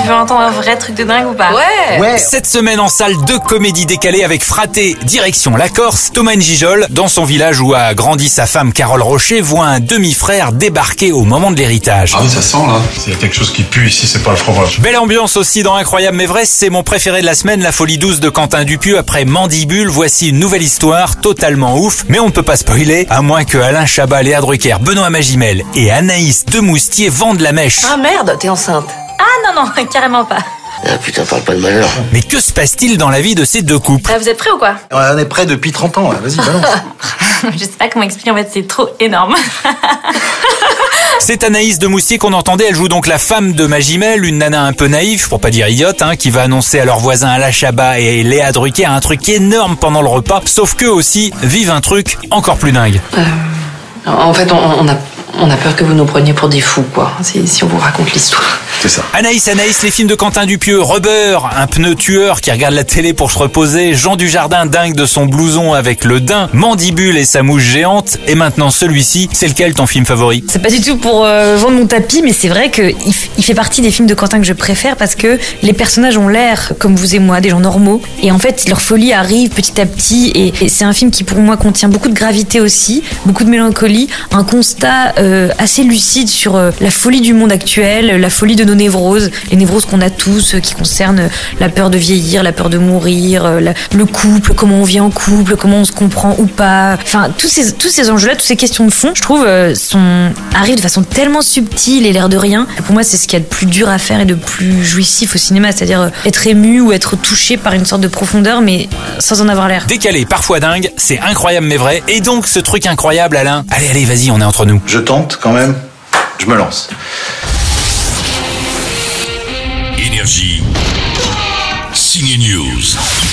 Tu veux entendre un vrai truc de dingue ou pas Ouais Ouais, Cette semaine en salle, deux comédies décalées avec Fraté, direction la Corse. Thomas Njijol, dans son village où a grandi sa femme Carole Rocher, voit un demi-frère débarquer au moment de l'héritage. Ah oui, ça sent là. S'il y a quelque chose qui pue ici, c'est pas le fromage. Belle ambiance aussi dans Incroyable mais vrai, c'est mon préféré de la semaine, La Folie douce de Quentin Dupieux après Mandibule. Voici une nouvelle histoire totalement ouf, mais on ne peut pas spoiler, à moins que Alain Chabat, Léa Drucker, Benoît Magimel et Anaïs Demoustier vendent la mèche. Ah merde, t'es enceinte. Ah non, non, carrément pas. Ah putain, parle pas de malheur. Mais que se passe-t-il dans la vie de ces deux couples? Ah, vous êtes prêts ou quoi? On est prêt depuis 30 ans, vas-y, balance. Je sais pas comment expliquer, en fait, c'est trop énorme. C'est Anaïs de Moustier qu'on entendait, elle joue donc la femme de Magimel, une nana un peu naïve, pour pas dire idiote, hein, qui va annoncer à leurs voisins Alain Chabat et Léa Drucker un truc énorme pendant le repas, sauf qu'eux aussi vivent un truc encore plus dingue. En fait, on, on a, on a peur que vous nous preniez pour des fous, quoi, si, si on vous raconte l'histoire. C'est ça. Anaïs, Anaïs, les films de Quentin Dupieux, Rubber, un pneu tueur qui regarde la télé pour se reposer, Jean Dujardin dingue de son blouson avec le daim, Mandibule et sa mouche géante, et maintenant celui-ci, c'est lequel ton film favori? C'est pas du tout pour euh, vendre mon tapis, mais c'est vrai qu'il fait partie des films de Quentin que je préfère parce que les personnages ont l'air, comme vous et moi, des gens normaux. Et en fait, leur folie arrive petit à petit. Et, c'est un film qui, pour moi, contient beaucoup de gravité aussi, beaucoup de mélancolie, un constat euh, assez lucide sur euh, la folie du monde actuel, la folie de nos névroses, les névroses qu'on a tous, euh, qui concernent la peur de vieillir, la peur de mourir, le couple, comment on vit en couple, comment on se comprend ou pas. Enfin, tous ces, tous ces enjeux-là, toutes ces questions de fond, je trouve, sont, arrivent de façon tellement subtile et l'air de rien. Pour moi, c'est ce qu'il y a de plus dur à faire et de plus jouissif au cinéma, c'est-à-dire euh, être ému ou être touché par une sorte de profondeur, mais sans en avoir l'air. Décalé, parfois dingue, c'est incroyable mais vrai, et donc ce truc incroyable Alain, allez allez vas-y on est entre nous. Je tente quand même, je me lance. Énergie. Signe News.